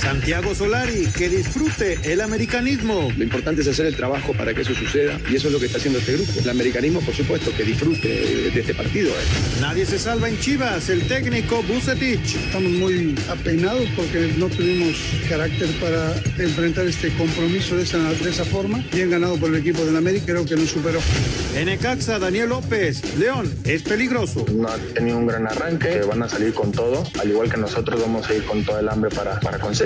Santiago Solari, que disfrute el americanismo. Lo importante es hacer el trabajo para que eso suceda y eso es lo que está haciendo este grupo. El americanismo, por supuesto, que disfrute de este partido. Nadie se salva en Chivas, el técnico Bucetich. Estamos muy apenados porque no tuvimos carácter para enfrentar este compromiso de esa, de esa forma. Bien ganado por el equipo del América, creo que nos superó. En Ecaxa, Daniel López. León, es peligroso. No ha tenido un gran arranque, van a salir con todo. Al igual que nosotros, vamos a ir con todo el hambre para, para conseguir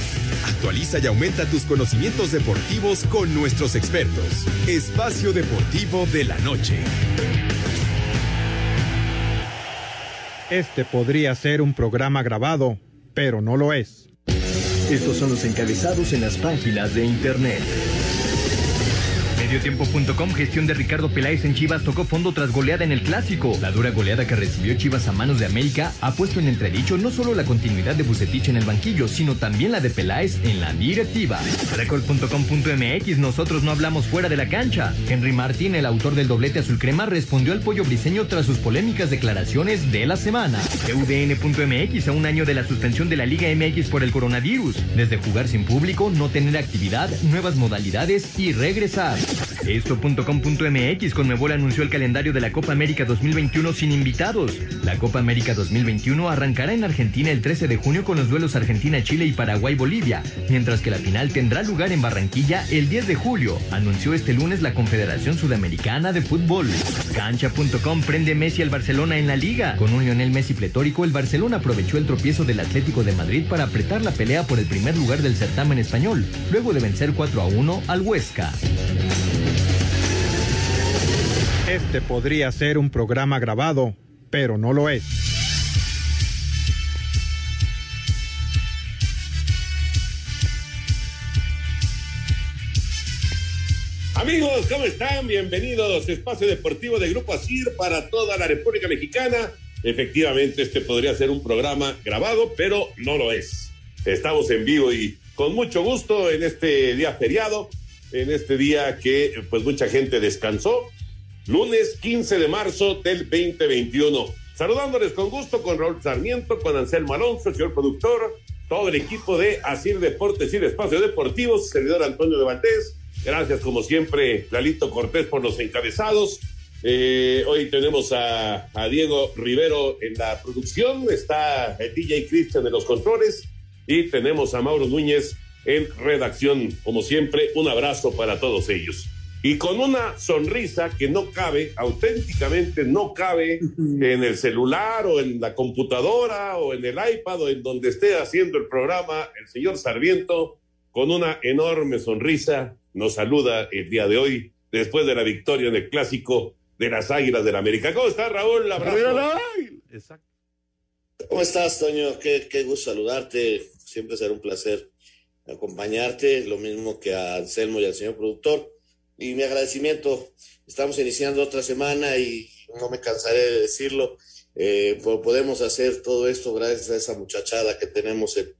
Actualiza y aumenta tus conocimientos deportivos con nuestros expertos. Espacio Deportivo de la Noche. Este podría ser un programa grabado, pero no lo es. Estos son los encabezados en las páginas de internet. Mediotiempo.com, gestión de Ricardo Peláez en Chivas tocó fondo tras goleada en el clásico. La dura goleada que recibió Chivas a manos de América ha puesto en entredicho no solo la continuidad de Bucetich en el banquillo, sino también la de Peláez en la directiva. Record.com.mx, nosotros no hablamos fuera de la cancha. Henry Martín, el autor del doblete azul crema, respondió al pollo briseño tras sus polémicas declaraciones de la semana. UDN.mx, a un año de la suspensión de la Liga MX por el coronavirus. Desde jugar sin público, no tener actividad, nuevas modalidades y regresar. Esto.com.mx Conmebol anunció el calendario de la Copa América 2021 sin invitados. La Copa América 2021 arrancará en Argentina el 13 de junio con los duelos Argentina-Chile y Paraguay-Bolivia, mientras que la final tendrá lugar en Barranquilla el 10 de julio, anunció este lunes la Confederación Sudamericana de Fútbol. Cancha.com prende Messi al Barcelona en la liga. Con un Lionel Messi pletórico, el Barcelona aprovechó el tropiezo del Atlético de Madrid para apretar la pelea por el primer lugar del certamen español, luego de vencer 4 a 1 al Huesca. Este podría ser un programa grabado, pero no lo es. Amigos, ¿cómo están? Bienvenidos a Espacio Deportivo de Grupo ASIR para toda la República Mexicana. Efectivamente, este podría ser un programa grabado, pero no lo es. Estamos en vivo y con mucho gusto en este día feriado, en este día que pues mucha gente descansó, lunes 15 de marzo del 2021. Saludándoles con gusto con Raúl Sarmiento, con Anselmo Alonso, el señor productor, todo el equipo de Asir Deportes y de Espacio Deportivo, servidor Antonio de Valdés. Gracias, como siempre, Lalito Cortés por los encabezados. Eh, hoy tenemos a, a, Diego Rivero en la producción, está el DJ Cristian en los controles y tenemos a Mauro Núñez en redacción. Como siempre, un abrazo para todos ellos y con una sonrisa que no cabe, auténticamente no cabe en el celular o en la computadora o en el iPad o en donde esté haciendo el programa, el señor Sarmiento, con una enorme sonrisa, nos saluda el día de hoy, después de la victoria en el clásico de las Águilas del América. ¿Cómo está Raúl? Abrazo. Exacto. ¿Cómo estás, Toño? Qué, qué gusto saludarte. Siempre será un placer acompañarte, lo mismo que a Anselmo y al señor productor y mi agradecimiento. Estamos iniciando otra semana y no me cansaré de decirlo. Eh, podemos hacer todo esto gracias a esa muchachada que tenemos en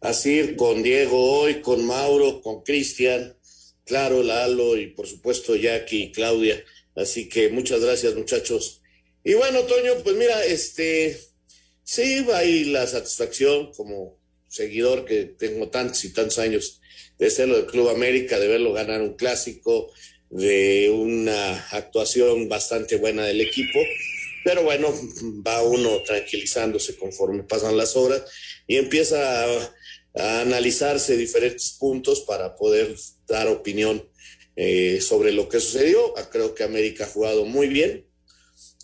Asir, con Diego hoy, con Mauro, con Cristian, claro, Lalo y por supuesto Jackie y Claudia. Así que muchas gracias, muchachos. Y bueno, Toño, pues mira, este, sí, va ahí la satisfacción como seguidor que tengo tantos y tantos años de serlo del Club América, de verlo ganar un clásico, de una actuación bastante buena del equipo. Pero bueno, va uno tranquilizándose conforme pasan las horas y empieza a analizarse diferentes puntos para poder dar opinión eh, sobre lo que sucedió. Ah, creo que América ha jugado muy bien.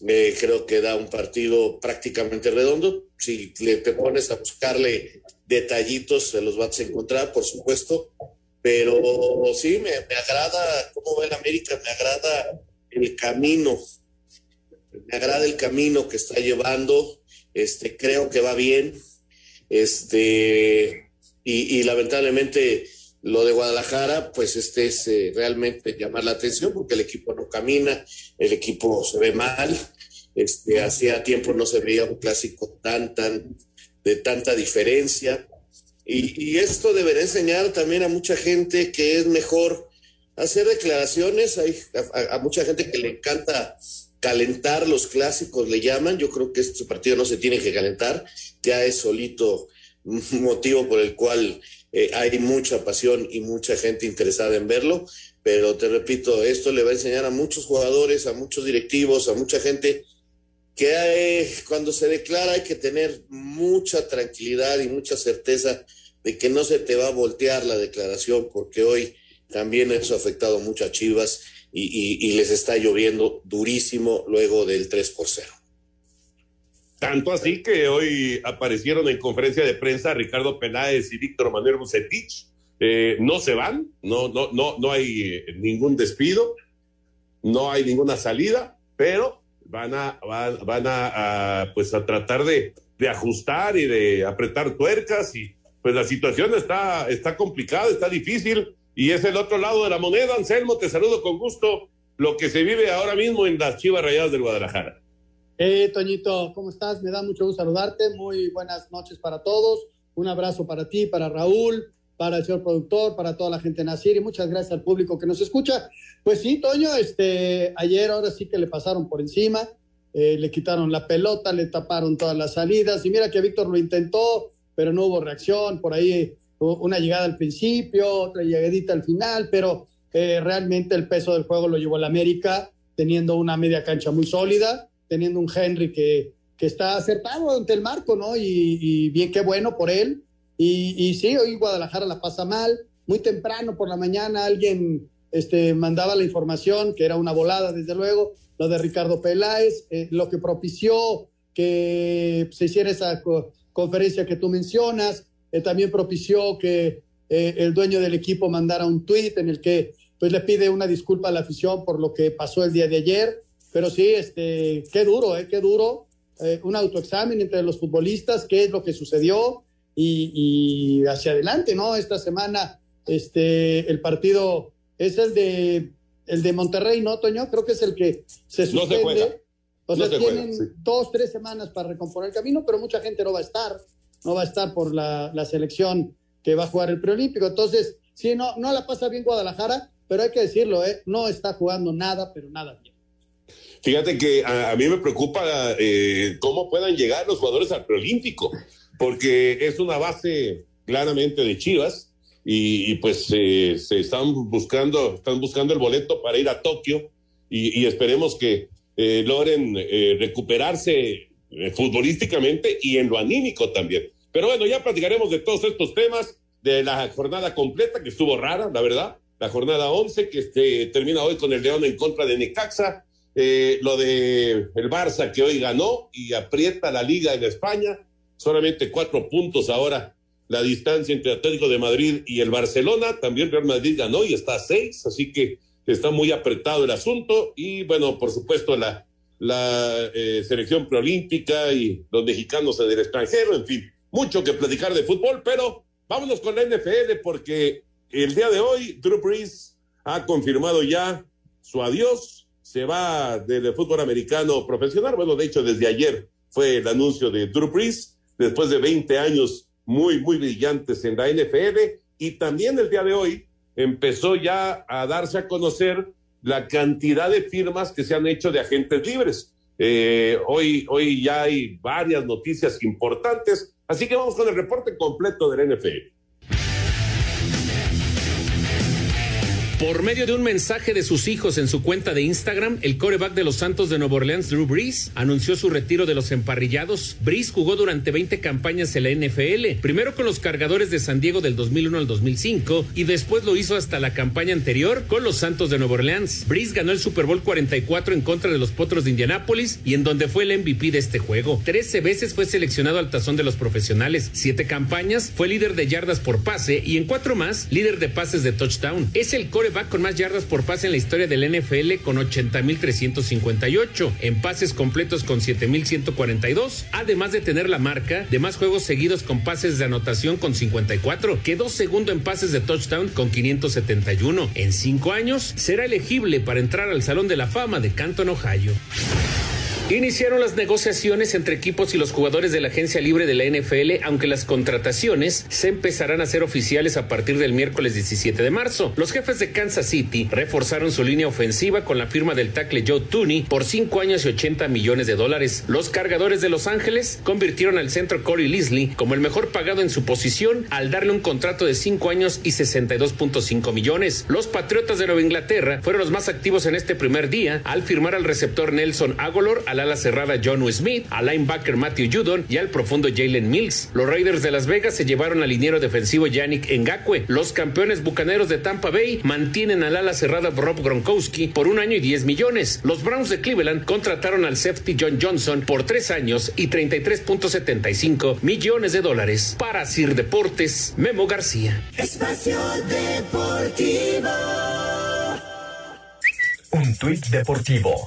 Eh, creo que da un partido prácticamente redondo. Si le, te pones a buscarle detallitos, se los vas a encontrar, por supuesto. Pero sí, me, me agrada cómo va el América, me agrada el camino. Me agrada el camino que está llevando. Este, creo que va bien. Este, y, lamentablemente lo de Guadalajara, pues este es eh, realmente llamar la atención porque el equipo no camina, el equipo se ve mal. Este, hacía tiempo no se veía un clásico tan, tan, de tanta diferencia. Y, esto debería enseñar también a mucha gente que es mejor hacer declaraciones. Hay a, mucha gente que le encanta calentar los clásicos, le llaman. Yo creo que este partido no se tiene que calentar, ya es solito motivo por el cual eh, hay mucha pasión y mucha gente interesada en verlo, pero te repito, esto le va a enseñar a muchos jugadores, a muchos directivos, a mucha gente que cuando se declara hay que tener mucha tranquilidad y mucha certeza de que no se te va a voltear la declaración, porque hoy también eso ha afectado mucho a Chivas y, y les está lloviendo durísimo luego del 3 por 0. Tanto así que hoy aparecieron en conferencia de prensa Ricardo Peláez y Víctor Manuel Bucetich. Eh, no se van, no, no, no, no hay eh, ningún despido, no hay ninguna salida, pero van a, van, a, pues a tratar de, de, ajustar y de apretar tuercas y pues la situación está, está complicada, está difícil y es el otro lado de la moneda. Anselmo, te saludo con gusto lo que se vive ahora mismo en las Chivas Rayadas del Guadalajara. Eh, Toñito, ¿cómo estás? Me da mucho gusto saludarte. Muy buenas noches para todos. Un abrazo para ti, para Raúl, para el señor productor, para toda la gente de Nacir y muchas gracias al público que nos escucha. Pues sí, Toño, este, ayer ahora sí que le pasaron por encima, eh, le quitaron la pelota, le taparon todas las salidas y mira que Víctor lo intentó, pero no hubo reacción, por ahí una llegada al principio, otra llegadita al final, pero eh, realmente el peso del juego lo llevó el América teniendo una media cancha muy sólida teniendo un Henry que, que está acertado ante el marco, ¿no? Y, bien, qué bueno por él. Y, y, sí, hoy Guadalajara la pasa mal. Muy temprano por la mañana alguien este, mandaba la información, que era una volada, desde luego, lo de Ricardo Peláez, eh, lo que propició que se hiciera esa conferencia que tú mencionas, eh, también propició que eh, el dueño del equipo mandara un tuit en el que pues le pide una disculpa a la afición por lo que pasó el día de ayer pero sí, este, qué duro, ¿eh? Qué duro. Eh, un autoexamen entre los futbolistas, qué es lo que sucedió y, hacia adelante, ¿no? Esta semana, este, el partido es el de, el de Monterrey, ¿no, Toño? Creo que es el que se suspende. o sea, tienen dos, tres semanas para recomponer el camino, pero mucha gente no va a estar, no va a estar por la, la selección que va a jugar el preolímpico. Entonces, sí, no, no la pasa bien Guadalajara, pero hay que decirlo, ¿eh? No está jugando nada, pero nada bien. Fíjate que a, mí me preocupa eh, cómo puedan llegar los jugadores al preolímpico, porque es una base claramente de Chivas y, pues se están buscando, están buscando el boleto para ir a Tokio y, esperemos que eh, logren eh, recuperarse futbolísticamente y en lo anímico también. Pero bueno, ya platicaremos de todos estos temas, de la jornada completa, que estuvo rara, la verdad, la jornada 11, que este, termina hoy con el León en contra de Necaxa, eh, lo de el Barça que hoy ganó y aprieta la liga en España, solamente cuatro puntos ahora la distancia entre Atlético de Madrid y el Barcelona, también Real Madrid ganó y está a seis, así que está muy apretado el asunto. Y bueno, por supuesto la, la eh, selección preolímpica y los mexicanos en el extranjero, en fin, mucho que platicar de fútbol, pero vámonos con la NFL porque el día de hoy Drew Brees ha confirmado ya su adiós se va del fútbol americano profesional. Bueno, de hecho, desde ayer fue el anuncio de Drew Brees, después de 20 años muy, muy brillantes en la NFL. Y también el día de hoy empezó ya a darse a conocer la cantidad de firmas que se han hecho de agentes libres. Eh, hoy, hoy ya hay varias noticias importantes, así que vamos con el reporte completo del NFL. Por medio de un mensaje de sus hijos en su cuenta de Instagram, el coreback de los Santos de Nueva Orleans, Drew Brees, anunció su retiro de los emparrillados. Brees jugó durante 20 campañas en la NFL, primero con los cargadores de San Diego del 2001 al 2005 y después lo hizo hasta la campaña anterior con los Santos de Nueva Orleans. Brees ganó el Super Bowl 44 en contra de los Potros de Indianápolis y en donde fue el MVP de este juego. Trece veces fue seleccionado al tazón de los profesionales, siete campañas, fue líder de yardas por pase y en cuatro más, líder de pases de touchdown. Es el core va con más yardas por pase en la historia del NFL con 80.358, en pases completos con 7.142, además de tener la marca de más juegos seguidos con pases de anotación con 54. Quedó segundo en pases de touchdown con 571. En cinco años será elegible para entrar al Salón de la Fama de Canton, Ohio. Iniciaron las negociaciones entre equipos y los jugadores de la agencia libre de la NFL, aunque las contrataciones se empezarán a hacer oficiales a partir del miércoles 17 de marzo. Los jefes de Kansas City reforzaron su línea ofensiva con la firma del tackle Joe Tooney por 5 años y 80 millones de dólares. Los cargadores de Los Ángeles convirtieron al centro Corey Leslie como el mejor pagado en su posición al darle un contrato de 5 años y 62.5 millones. Los Patriotas de Nueva Inglaterra fueron los más activos en este primer día al firmar al receptor Nelson Agolor al ala cerrada John Smith, al linebacker Matthew Judon y al profundo Jalen Mills. Los Raiders de Las Vegas se llevaron al liniero defensivo Yannick Ngakwe. Los campeones bucaneros de Tampa Bay mantienen al ala cerrada Rob Gronkowski por un año y 10 millones. Los Browns de Cleveland contrataron al safety John Johnson por tres años y 33.75 millones de dólares. Para Sir Deportes, Memo García. Espacio Deportivo. Un tuit deportivo.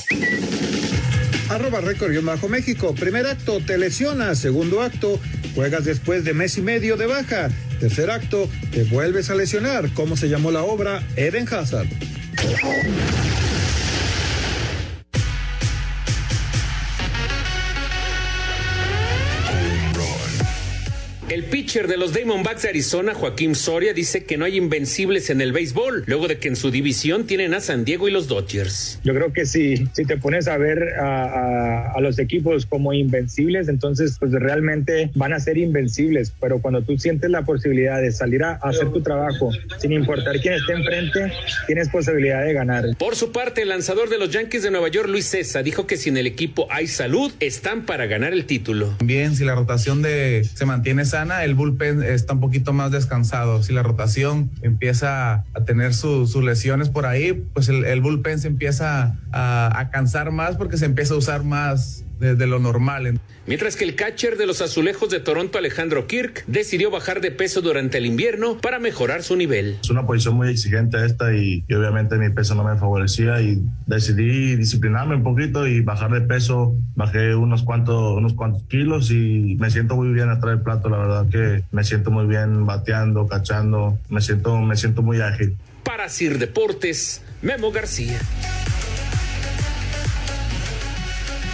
Arroba récord bajo México. Primer acto, te lesiona. Segundo acto, juegas después de mes y medio de baja. Tercer acto, te vuelves a lesionar. ¿Cómo se llamó la obra? Eden Hazard. El pitcher de los Diamondbacks de Arizona, Joaquín Soria, dice que no hay invencibles en el béisbol, luego de que en su división tienen a San Diego y los Dodgers. Yo creo que si, si te pones a ver a, a, a, los equipos como invencibles, entonces pues realmente van a ser invencibles, pero cuando tú sientes la posibilidad de salir a, a hacer tu trabajo, sin importar quién esté enfrente, tienes posibilidad de ganar. Por su parte, el lanzador de los Yankees de Nueva York, Luis César, dijo que si en el equipo hay salud, están para ganar el título. Bien, si la rotación de se mantiene esa el bullpen está un poquito más descansado. Si la rotación empieza a tener su, sus lesiones por ahí, pues el, bullpen se empieza a, a, cansar más porque se empieza a usar más de, de, lo normal. Mientras que el catcher de los azulejos de Toronto, Alejandro Kirk, decidió bajar de peso durante el invierno para mejorar su nivel. Es una posición muy exigente esta y, y obviamente mi peso no me favorecía y decidí disciplinarme un poquito y bajar de peso. Bajé unos cuantos, unos cuantos kilos y me siento muy bien atrás del plato. La verdad que me siento muy bien bateando, cachando. Me siento, me siento muy ágil. Para Sir Deportes, Memo García.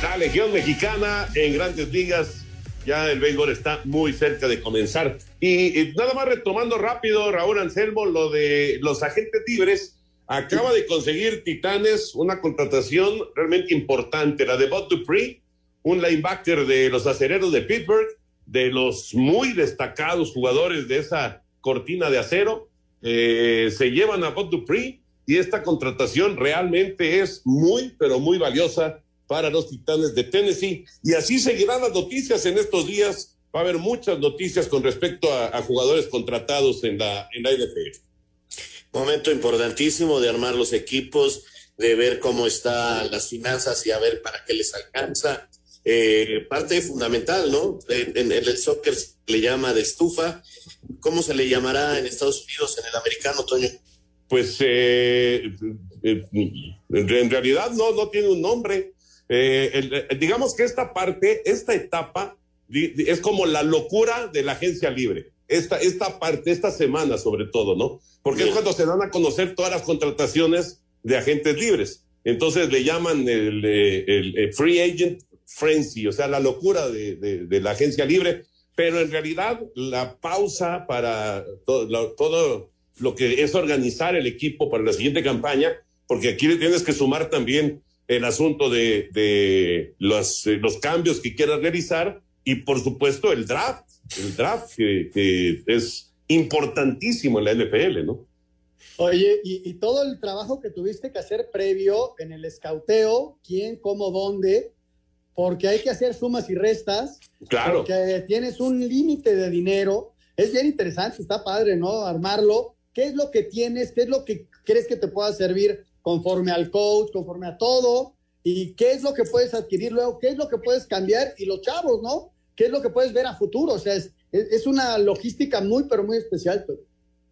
La Legión Mexicana en grandes ligas. Ya el béisbol está muy cerca de comenzar. Y, nada más retomando rápido, Raúl Anselmo, lo de los agentes libres. Acaba de conseguir Titanes una contratación realmente importante, la de Bob Dupree, un linebacker de los acereros de Pittsburgh, de los muy destacados jugadores de esa cortina de acero. Eh, se llevan a Bob Dupree y esta contratación realmente es muy, pero muy valiosa para los Titanes de Tennessee. Y así seguirán las noticias en estos días. Va a haber muchas noticias con respecto a, a jugadores contratados en la, en la NFL. Momento importantísimo de armar los equipos, de ver cómo están las finanzas y a ver para qué les alcanza. Eh, parte fundamental, ¿no? En, en, el soccer se le llama de estufa. ¿Cómo se le llamará en Estados Unidos, en el americano, Toño? Pues eh, eh, en realidad no, no tiene un nombre. Eh, el, digamos que esta parte, esta etapa, es como la locura de la agencia libre. Esta, esta parte, esta semana sobre todo, ¿no? Porque Bien. es cuando se dan a conocer todas las contrataciones de agentes libres. Entonces le llaman el, el, el free agent frenzy, o sea, la locura de, de, de, la agencia libre. Pero en realidad la pausa para todo lo, todo lo que es organizar el equipo para la siguiente campaña, porque aquí le tienes que sumar también el asunto de, de los, eh, los, cambios que quieras realizar y por supuesto el draft, el draft que, que, es importantísimo en la NFL, ¿no? Oye, y, y, todo el trabajo que tuviste que hacer previo en el escauteo, quién, cómo, dónde, porque hay que hacer sumas y restas. Claro. Porque tienes un límite de dinero. Es bien interesante, está padre, ¿no? Armarlo. ¿Qué es lo que tienes? ¿Qué es lo que crees que te pueda servir conforme al coach, conforme a todo? ¿Y qué es lo que puedes adquirir luego? ¿Qué es lo que puedes cambiar? Y los chavos, ¿no? ¿Qué es lo que puedes ver a futuro? O sea, es, una logística muy, pero muy especial.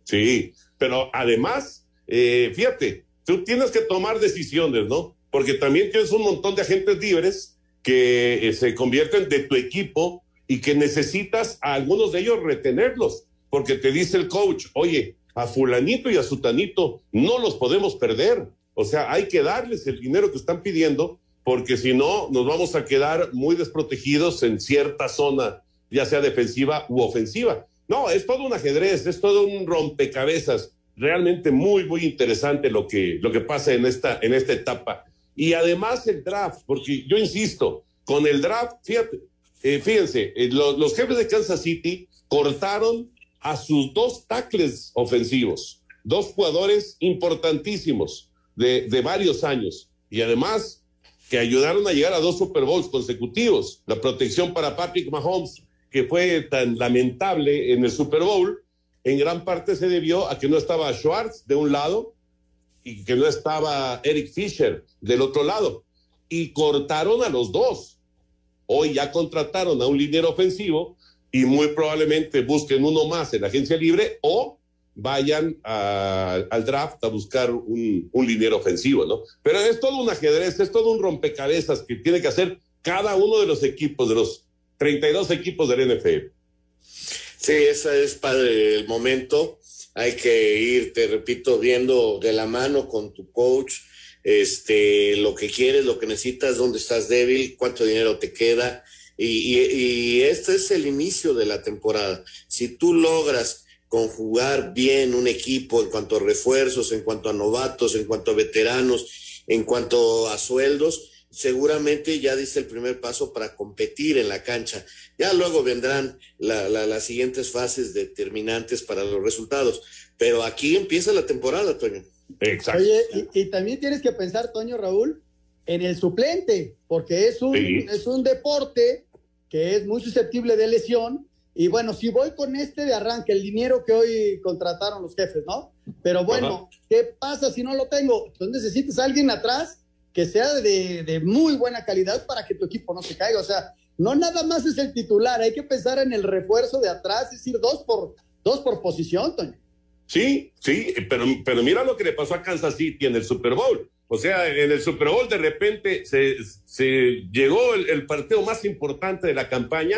Sí, pero además, eh, fíjate, tú tienes que tomar decisiones, ¿no? Porque también tienes un montón de agentes libres que eh, se convierten de tu equipo y que necesitas a algunos de ellos retenerlos, porque te dice el coach, oye, a fulanito y a sutanito no los podemos perder, o sea, hay que darles el dinero que están pidiendo, porque si no, nos vamos a quedar muy desprotegidos en cierta zona, ya sea defensiva u ofensiva. No, es todo un ajedrez, es todo un rompecabezas. Realmente muy, muy interesante lo que, lo que pasa en esta, en esta etapa. Y además el draft, porque yo insisto, con el draft, fíjate, eh, fíjense, eh, los, jefes de Kansas City cortaron a sus dos tackles ofensivos, dos jugadores importantísimos de, de varios años. Y además que ayudaron a llegar a dos Super Bowls consecutivos. La protección para Patrick Mahomes, que fue tan lamentable en el Super Bowl, en gran parte se debió a que no estaba Schwartz de un lado y que no estaba Eric Fisher del otro lado. Y cortaron a los dos. Hoy ya contrataron a un líder ofensivo y muy probablemente busquen uno más en la agencia libre o vayan al draft a buscar un, un liniero ofensivo, ¿no? Pero es todo un ajedrez, es todo un rompecabezas que tiene que hacer cada uno de los equipos, de los 32 equipos del NFL. Sí, ese es padre el momento. Hay que ir, te repito, viendo de la mano con tu coach, este, lo que quieres, lo que necesitas, dónde estás débil, cuánto dinero te queda. Y, y, y este es el inicio de la temporada. Si tú logras conjugar bien un equipo en cuanto a refuerzos, en cuanto a novatos, en cuanto a veteranos, en cuanto a sueldos, seguramente ya diste el primer paso para competir en la cancha. Ya luego vendrán la, la, las siguientes fases determinantes para los resultados. Pero aquí empieza la temporada, Toño. Exacto. Oye, y, y también tienes que pensar, Toño Raúl, en el suplente, porque es un, Sí. es un deporte que es muy susceptible de lesión. Y bueno, si voy con este de arranque, el dinero que hoy contrataron los jefes, ¿no? Pero bueno, ¿qué pasa si no lo tengo? Entonces necesitas a alguien atrás que sea de, de muy buena calidad para que tu equipo no se caiga. O sea, no nada más es el titular, hay que pensar en el refuerzo de atrás, es decir, dos por, dos por posición, Toño. Sí, sí, pero, pero mira lo que le pasó a Kansas City en el Super Bowl. O sea, en el Super Bowl de repente se, se llegó el, el partido más importante de la campaña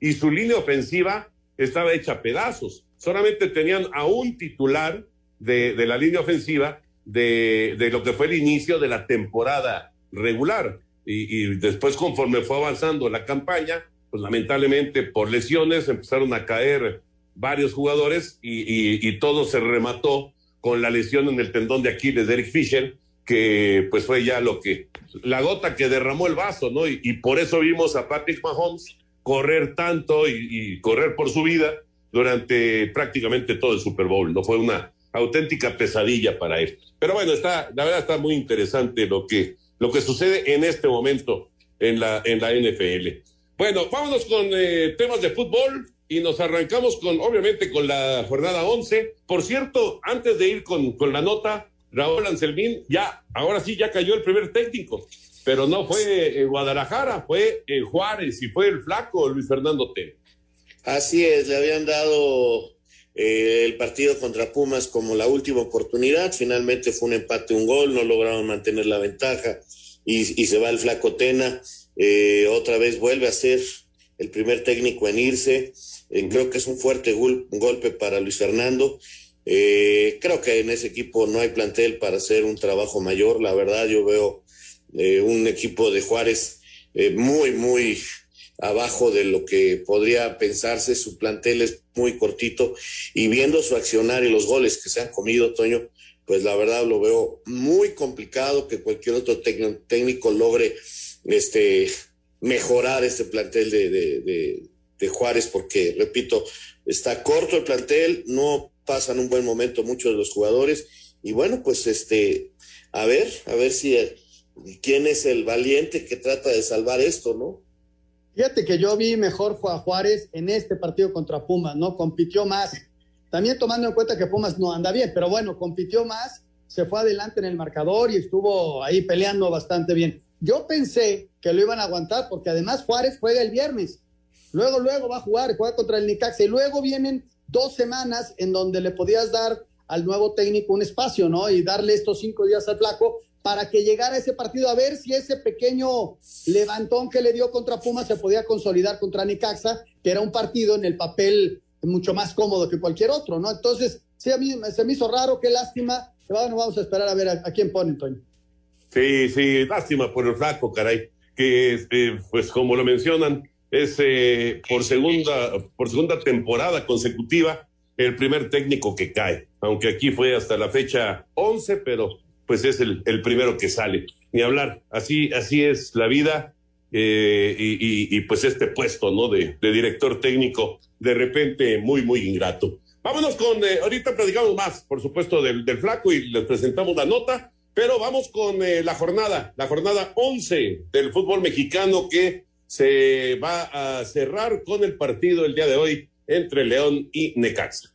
y su línea ofensiva estaba hecha a pedazos. Solamente tenían a un titular de, de la línea ofensiva de, de, lo que fue el inicio de la temporada regular. Y, después, conforme fue avanzando la campaña, pues lamentablemente por lesiones empezaron a caer varios jugadores y, y, todo se remató con la lesión en el tendón de Aquiles de Eric Fisher, que pues fue ya lo que, la gota que derramó el vaso, ¿no? Y por eso vimos a Patrick Mahomes correr tanto y, y, correr por su vida durante prácticamente todo el Super Bowl, ¿no? Fue una auténtica pesadilla para él. Pero bueno, está, la verdad está muy interesante lo que, lo que sucede en este momento en la, en la NFL. Bueno, vámonos con eh, temas de fútbol y nos arrancamos con, obviamente, con la jornada 11. Por cierto, antes de ir con, con la nota, Raúl Anselmín, ya, ahora sí, ya cayó el primer técnico, pero no fue eh, Guadalajara, fue eh, Juárez y fue el flaco Luis Fernando T. Así es, le habían dado eh, el partido contra Pumas como la última oportunidad, finalmente fue un empate, un gol, no lograron mantener la ventaja y, y se va el flaco Tena, eh, otra vez vuelve a ser el primer técnico en irse, eh, creo que es un fuerte gol, un golpe para Luis Fernando. Eh, creo que en ese equipo no hay plantel para hacer un trabajo mayor. La verdad, yo veo un equipo de Juárez eh, muy, muy abajo de lo que podría pensarse. Su plantel es muy cortito y viendo su accionar y los goles que se han comido, Toño, pues la verdad lo veo muy complicado que cualquier otro técnico logre este, mejorar este plantel de, de, de, de Juárez, porque, repito, está corto el plantel, no pasan un buen momento muchos de los jugadores, y bueno, pues este, a ver, a ver si quién es el valiente que trata de salvar esto, ¿no? Fíjate que yo vi mejor a Juárez en este partido contra Pumas, ¿no? Compitió más. También tomando en cuenta que Pumas no anda bien, pero bueno, compitió más, se fue adelante en el marcador y estuvo ahí peleando bastante bien. Yo pensé que lo iban a aguantar porque además Juárez juega el viernes. Luego, luego va a jugar, juega contra el Nicaxa y luego vienen dos semanas en donde le podías dar al nuevo técnico un espacio, ¿no? Y darle estos cinco días al flaco para que llegara ese partido a ver si ese pequeño levantón que le dio contra Pumas se podía consolidar contra Nicaxa, que era un partido en el papel mucho más cómodo que cualquier otro, ¿no? Entonces, sí, a mí se me hizo raro, qué lástima. Bueno, vamos a esperar a ver a, quién pone, Toño. Sí, sí, lástima por el flaco, caray, que eh, pues como lo mencionan, es eh, por segunda, por segunda temporada consecutiva el primer técnico que cae, aunque aquí fue hasta la fecha 11, pero pues es el, primero que sale. Ni hablar, así, así es la vida eh, y, pues este puesto, ¿no? De, director técnico, de repente muy, muy ingrato. Vámonos con, eh, ahorita platicamos más, por supuesto, del, flaco y les presentamos la nota, pero vamos con eh, la jornada, la jornada 11 del fútbol mexicano que se va a cerrar con el partido el día de hoy entre León y Necaxa.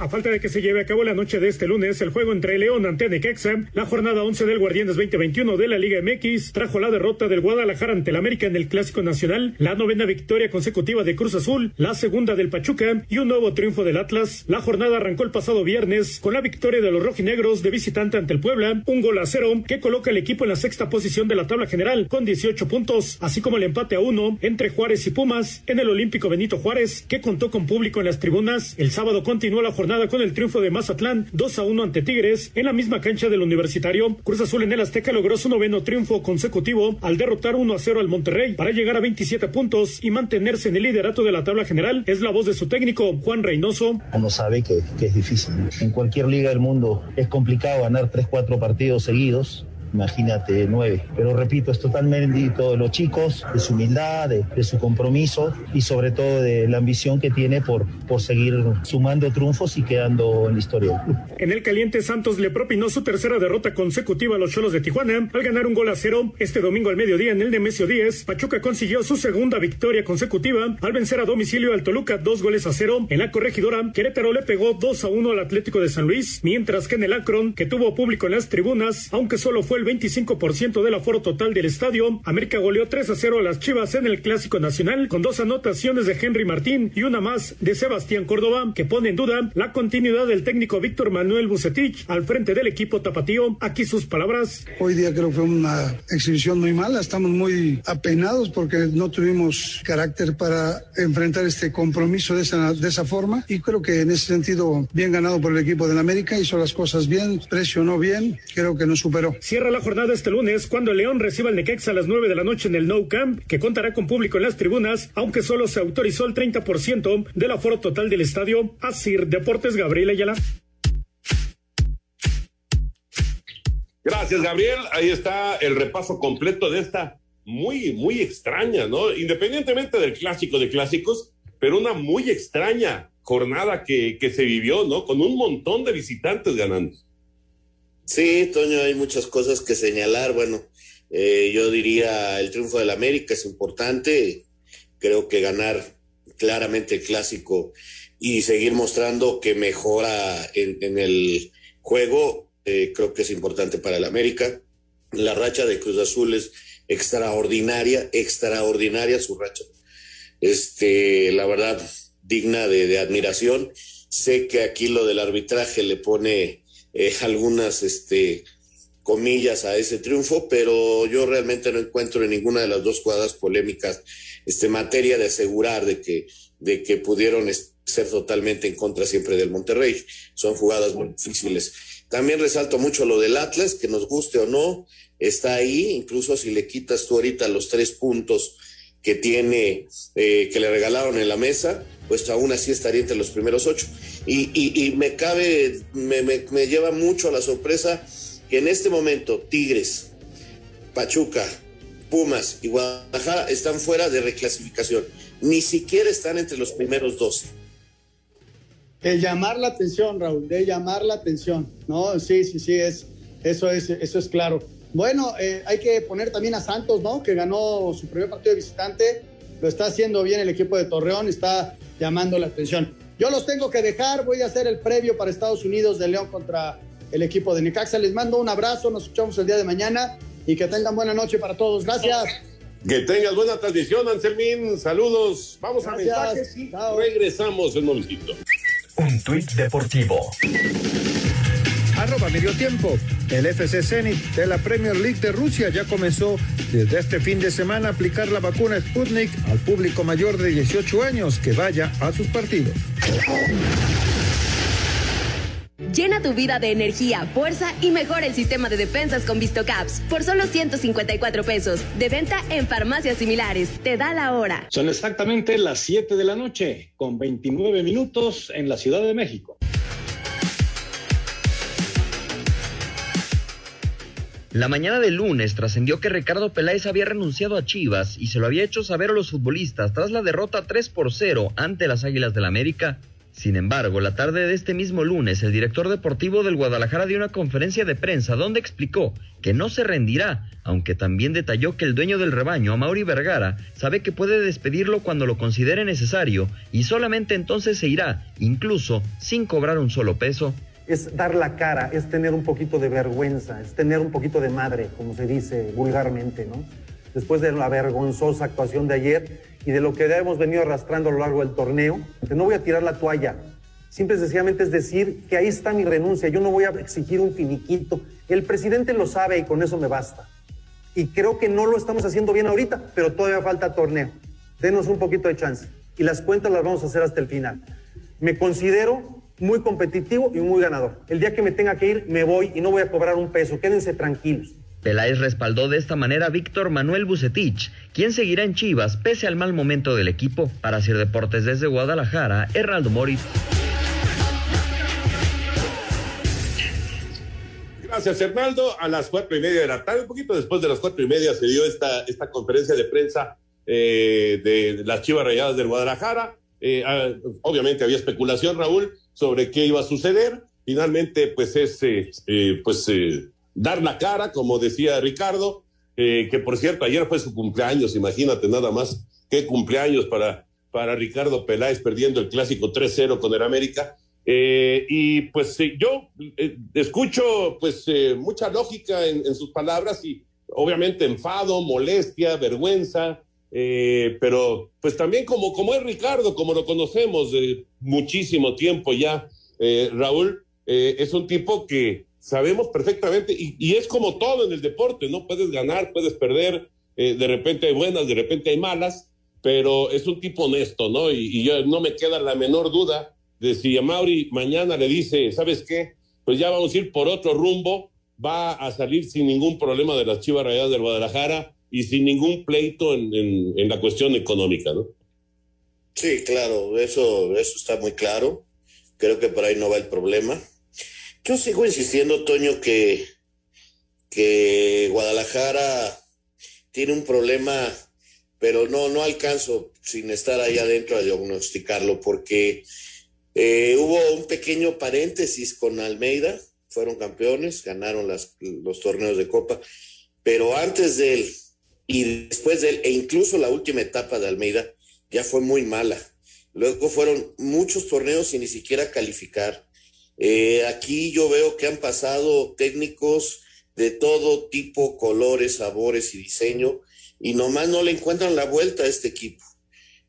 A falta de que se lleve a cabo la noche de este lunes el juego entre León ante Necaxa, la jornada 11 del Guardianes 2021 de la Liga MX trajo la derrota del Guadalajara ante el América en el Clásico Nacional, la novena victoria consecutiva de Cruz Azul, la segunda del Pachuca y un nuevo triunfo del Atlas. La jornada arrancó el pasado viernes con la victoria de los rojinegros de visitante ante el Puebla, un gol a cero que coloca el equipo en la sexta posición de la tabla general con 18 puntos, así como el empate a uno entre Juárez y Pumas en el Olímpico Benito Juárez, que contó con público en las tribunas. El sábado continuó la jornada con el triunfo de Mazatlán 2 a 1 ante Tigres en la misma cancha del Universitario. Cruz Azul en el Azteca logró su noveno triunfo consecutivo al derrotar 1 a 0 al Monterrey para llegar a 27 puntos y mantenerse en el liderato de la tabla general. Es la voz de su técnico, Juan Reynoso. Uno sabe que, que es difícil. En cualquier liga del mundo es complicado ganar 3-4 partidos seguidos imagínate nueve. Pero repito, es totalmente de los chicos, de su humildad, de, su compromiso y sobre todo de la ambición que tiene por, por seguir sumando triunfos y quedando en la historia. En el caliente Santos le propinó su tercera derrota consecutiva a los Cholos de Tijuana al ganar un gol a cero este domingo al mediodía en el Nemesio 10. Pachuca consiguió su segunda victoria consecutiva al vencer a domicilio al Toluca dos goles a cero. En la corregidora, Querétaro le pegó 2 a 1 al Atlético de San Luis, mientras que en el Akron, que tuvo público en las tribunas, aunque solo fue el 25% del aforo total del estadio. América goleó 3 a 0 a las Chivas en el Clásico Nacional con dos anotaciones de Henry Martín y una más de Sebastián Córdoba que pone en duda la continuidad del técnico Víctor Manuel Bucetich al frente del equipo tapatío. Aquí sus palabras. Hoy día creo que fue una exhibición muy mala. Estamos muy apenados porque no tuvimos carácter para enfrentar este compromiso de esa, de esa forma y creo que en ese sentido bien ganado por el equipo del América hizo las cosas bien, presionó bien, creo que nos superó. Cierra la jornada este lunes cuando el León reciba el Necaxa a las 9 de la noche en el No Camp, que contará con público en las tribunas, aunque solo se autorizó el 30% del aforo total del estadio. Asir Deportes Gabriel Ayala. Gracias, Gabriel. Ahí está el repaso completo de esta muy, muy extraña, ¿no? Independientemente del clásico de clásicos, pero una muy extraña jornada que, que se vivió, ¿no? Con un montón de visitantes ganando. Sí, Toño, hay muchas cosas que señalar. Bueno, eh, yo diría el triunfo del América es importante. Creo que ganar claramente el clásico y seguir mostrando que mejora en, el juego, eh, creo que es importante para el América. La racha de Cruz Azul es extraordinaria, extraordinaria su racha. Este, la verdad, digna de admiración. Sé que aquí lo del arbitraje le pone eh, algunas este, comillas a ese triunfo, pero yo realmente no encuentro en ninguna de las dos jugadas polémicas este, materia de asegurar de que, de que pudieron ser totalmente en contra siempre del Monterrey. Son jugadas muy difíciles. También resalto mucho lo del Atlas, que nos guste o no, está ahí, incluso si le quitas tú ahorita los tres puntos que tiene, eh, que le regalaron en la mesa, pues aún así estaría entre los primeros ocho. Y, y, me cabe, me, me, lleva mucho a la sorpresa que en este momento Tigres, Pachuca, Pumas y Guadalajara están fuera de reclasificación. Ni siquiera están entre los primeros 12. De llamar la atención, Raúl, de llamar la atención. No, sí, sí, sí, es, eso, es, eso es claro. Bueno, eh, hay que poner también a Santos, ¿no? Que ganó su primer partido de visitante. Lo está haciendo bien el equipo de Torreón, está llamando la atención. Yo los tengo que dejar, voy a hacer el previo para Estados Unidos de León contra el equipo de Necaxa. Les mando un abrazo, nos escuchamos el día de mañana y que tengan buena noche para todos. Gracias. Que tengas buena transmisión, Anselmín. Saludos. Vamos a mensajes y regresamos en un momentito. Un tuit deportivo. Arroba medio tiempo. El FC Zenit de la Premier League de Rusia ya comenzó desde este fin de semana a aplicar la vacuna Sputnik al público mayor de 18 años que vaya a sus partidos. Llena tu vida de energía, fuerza y mejora el sistema de defensas con VistoCaps por solo 154 pesos. De venta en farmacias similares. Te da la hora. Son exactamente las 7 de la noche, con 29 minutos en la Ciudad de México. La mañana del lunes trascendió que Ricardo Peláez había renunciado a Chivas y se lo había hecho saber a los futbolistas tras la derrota 3 por 0 ante las Águilas del la América sin embargo, la tarde de este mismo lunes, el director deportivo del Guadalajara dio una conferencia de prensa donde explicó que no se rendirá, aunque también detalló que el dueño del rebaño, Mauri Vergara, sabe que puede despedirlo cuando lo considere necesario y solamente entonces se irá, incluso sin cobrar un solo peso. Es dar la cara, es tener un poquito de vergüenza, es tener un poquito de madre, como se dice vulgarmente, ¿no? Después de la vergonzosa actuación de ayer, y de lo que hemos venido arrastrando a lo largo del torneo, no voy a tirar la toalla. Simple y sencillamente es decir que ahí está mi renuncia, yo no voy a exigir un finiquito. El presidente lo sabe y con eso me basta. Y creo que no lo estamos haciendo bien ahorita, pero todavía falta torneo. Denos un poquito de chance. Y las cuentas las vamos a hacer hasta el final. Me considero muy competitivo y muy ganador. El día que me tenga que ir, me voy y no voy a cobrar un peso. Quédense tranquilos. Peláez respaldó de esta manera a Víctor Manuel Bucetich, quien seguirá en Chivas pese al mal momento del equipo. Para hacer deportes desde Guadalajara, Hernaldo Moritz. Gracias, Hernaldo. A las cuatro y media de la tarde, un poquito después de las cuatro y media, se dio esta, esta conferencia de prensa eh, de las Chivas Rayadas del Guadalajara. Eh, ah, obviamente había especulación, Raúl, sobre qué iba a suceder. Finalmente, pues es, eh, pues dar la cara, como decía Ricardo, eh, que por cierto, ayer fue su cumpleaños, imagínate nada más qué cumpleaños para, para Ricardo Peláez perdiendo el clásico 3-0 con el América. Eh, y pues yo eh, escucho pues mucha lógica en, sus palabras y obviamente enfado, molestia, vergüenza, pero pues también como, como es Ricardo, como lo conocemos de muchísimo tiempo ya, Raúl, es un tipo que, sabemos perfectamente, y, es como todo en el deporte, ¿no? Puedes ganar, puedes perder, eh, de repente hay buenas, de repente hay malas, pero es un tipo honesto, ¿no? Y, yo no me queda la menor duda de si a Mauri mañana le dice, ¿sabes qué? Pues ya vamos a ir por otro rumbo, va a salir sin ningún problema de las Chivas Rayadas del Guadalajara y sin ningún pleito en, en, la cuestión económica, ¿no? Sí, claro, eso, eso está muy claro. Creo que por ahí no va el problema. Yo sigo insistiendo, Toño, que, que Guadalajara tiene un problema, pero no, no alcanzo sin estar ahí adentro a diagnosticarlo, porque eh, hubo un pequeño paréntesis con Almeida, fueron campeones, ganaron las, los torneos de Copa, pero antes de él y después de él, e incluso la última etapa de Almeida, ya fue muy mala. Luego fueron muchos torneos sin ni siquiera calificar. Eh, aquí yo veo que han pasado técnicos de todo tipo, colores, sabores y diseño, y nomás no le encuentran la vuelta a este equipo.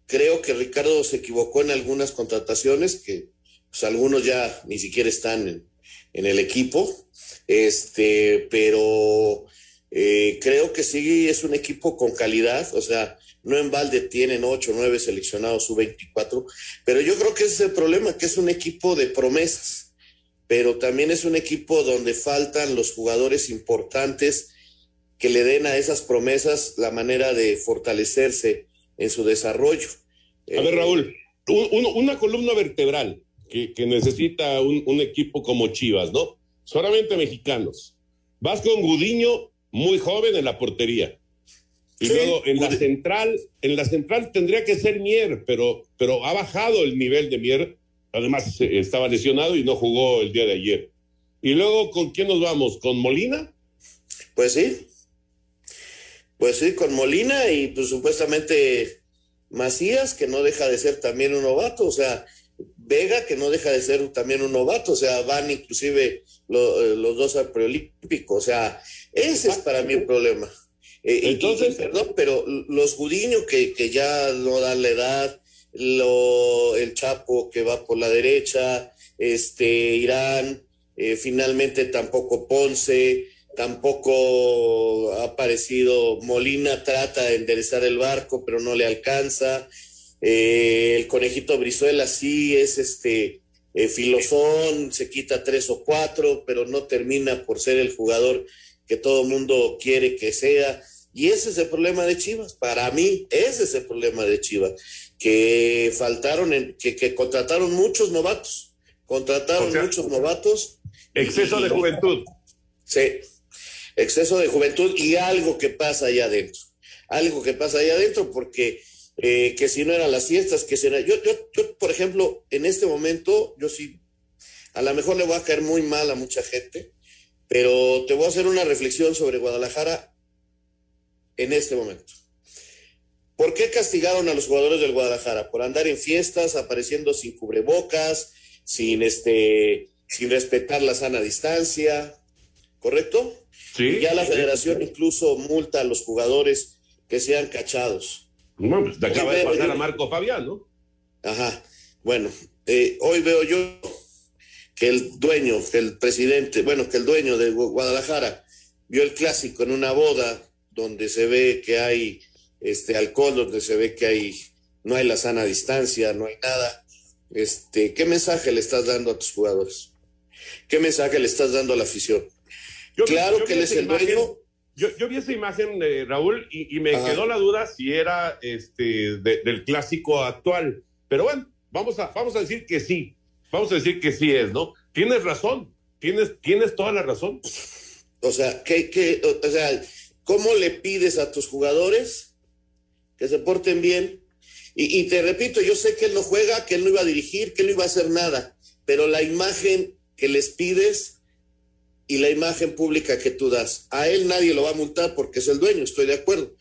Creo que Ricardo se equivocó en algunas contrataciones, que pues, algunos ya ni siquiera están en, el equipo, este, pero eh, creo que sí es un equipo con calidad, o sea, no en balde tienen ocho, nueve seleccionados, su 24, pero yo creo que ese es el problema, que es un equipo de promesas pero también es un equipo donde faltan los jugadores importantes que le den a esas promesas la manera de fortalecerse en su desarrollo. A ver, Raúl, una columna vertebral que, necesita un, equipo como Chivas, ¿no? Solamente mexicanos. Vas con Gudiño, muy joven en la portería. Y luego en la central, en la central tendría que ser Mier, pero, pero ha bajado el nivel de Mier. Además, eh, estaba lesionado y no jugó el día de ayer. Y luego, ¿con quién nos vamos? ¿Con Molina? Pues sí. Pues sí, con Molina y pues supuestamente Macías, que no deja de ser también un novato, o sea, Vega, que no deja de ser también un novato, o sea, van inclusive eh, los dos al preolímpico, o sea, ese es para mí el problema. Eh, Entonces, perdón, pero los Gudiño que, que ya no dan la edad, lo, el Chapo que va por la derecha, este Irán, eh, finalmente tampoco Ponce, tampoco ha aparecido Molina, trata de enderezar el barco, pero no le alcanza. Eh, el conejito Brizuela sí es este filosón, se quita tres o cuatro, pero no termina por ser el jugador que todo el mundo quiere que sea. Y ese es el problema de Chivas. Para mí, ese es el problema de Chivas. Que faltaron, en, que, que, contrataron muchos novatos. Contrataron muchos novatos. Exceso de juventud. Sí, exceso de juventud y algo que pasa allá adentro. Algo que pasa allá adentro porque eh, que si no eran las fiestas, que si era... Yo, yo, yo, por ejemplo, en este momento, yo sí, a lo mejor le voy a caer muy mal a mucha gente, pero te voy a hacer una reflexión sobre Guadalajara en este momento. ¿Por qué castigaron a los jugadores del Guadalajara? Por andar en fiestas, apareciendo sin cubrebocas, sin este, sin respetar la sana distancia, ¿correcto? Sí. Y ya la federación incluso multa a los jugadores que sean cachados. No, pues te acaba de pasar yo... a Marco Fabián, ¿no? Ajá. Bueno, eh, hoy veo yo que el dueño, que el presidente, bueno, que el dueño de Guadalajara vio el clásico en una boda donde se ve que hay este alcohol, donde se ve que hay no hay la sana distancia, no hay nada. Este, ¿qué mensaje le estás dando a tus jugadores? ¿Qué mensaje le estás dando a la afición? Yo, claro yo que él es el imagen, dueño. Yo, yo, vi esa imagen, eh, Raúl, y, y me Ajá. quedó la duda si era este de, del clásico actual. Pero bueno, vamos a, vamos a decir que sí. Vamos a decir que sí es, ¿no? Tienes razón. Tienes, tienes toda la razón. O sea, ¿qué, qué, o sea, ¿cómo le pides a tus jugadores que se porten bien? Y, y, te repito, yo sé que él no juega, que él no iba a dirigir, que él no iba a hacer nada, pero la imagen que les pides y la imagen pública que tú das, a él nadie lo va a multar porque es el dueño, estoy de acuerdo,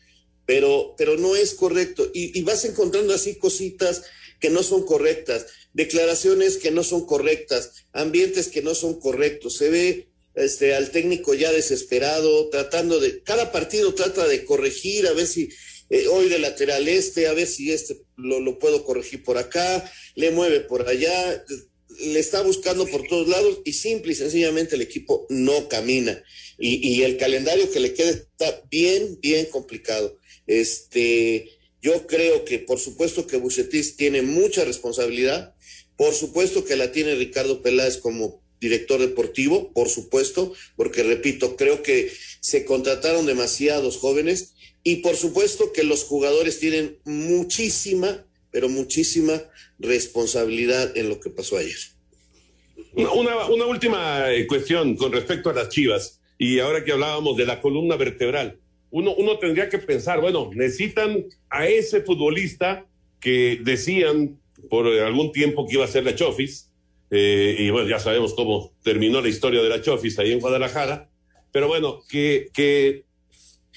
pero, pero no es correcto. Y, vas encontrando así cositas que no son correctas, declaraciones que no son correctas, ambientes que no son correctos. Se ve este, al técnico ya desesperado, tratando de, cada partido trata de corregir, a ver si eh, hoy de lateral este, a ver si este lo, lo, puedo corregir por acá, le mueve por allá, le está buscando por todos lados y simple y sencillamente el equipo no camina. Y, y el calendario que le queda está bien, bien complicado. Este, yo creo que por supuesto que Bucetis tiene mucha responsabilidad, por supuesto que la tiene Ricardo Peláez como director deportivo, por supuesto, porque repito, creo que se contrataron demasiados jóvenes y por supuesto que los jugadores tienen muchísima, pero muchísima responsabilidad en lo que pasó ayer. Una, una última eh, cuestión con respecto a las Chivas y ahora que hablábamos de la columna vertebral, uno, uno tendría que pensar, bueno, necesitan a ese futbolista que decían por algún tiempo que iba a ser la Chofis, eh, y bueno, ya sabemos cómo terminó la historia de la Chofis ahí en Guadalajara, pero bueno, que, que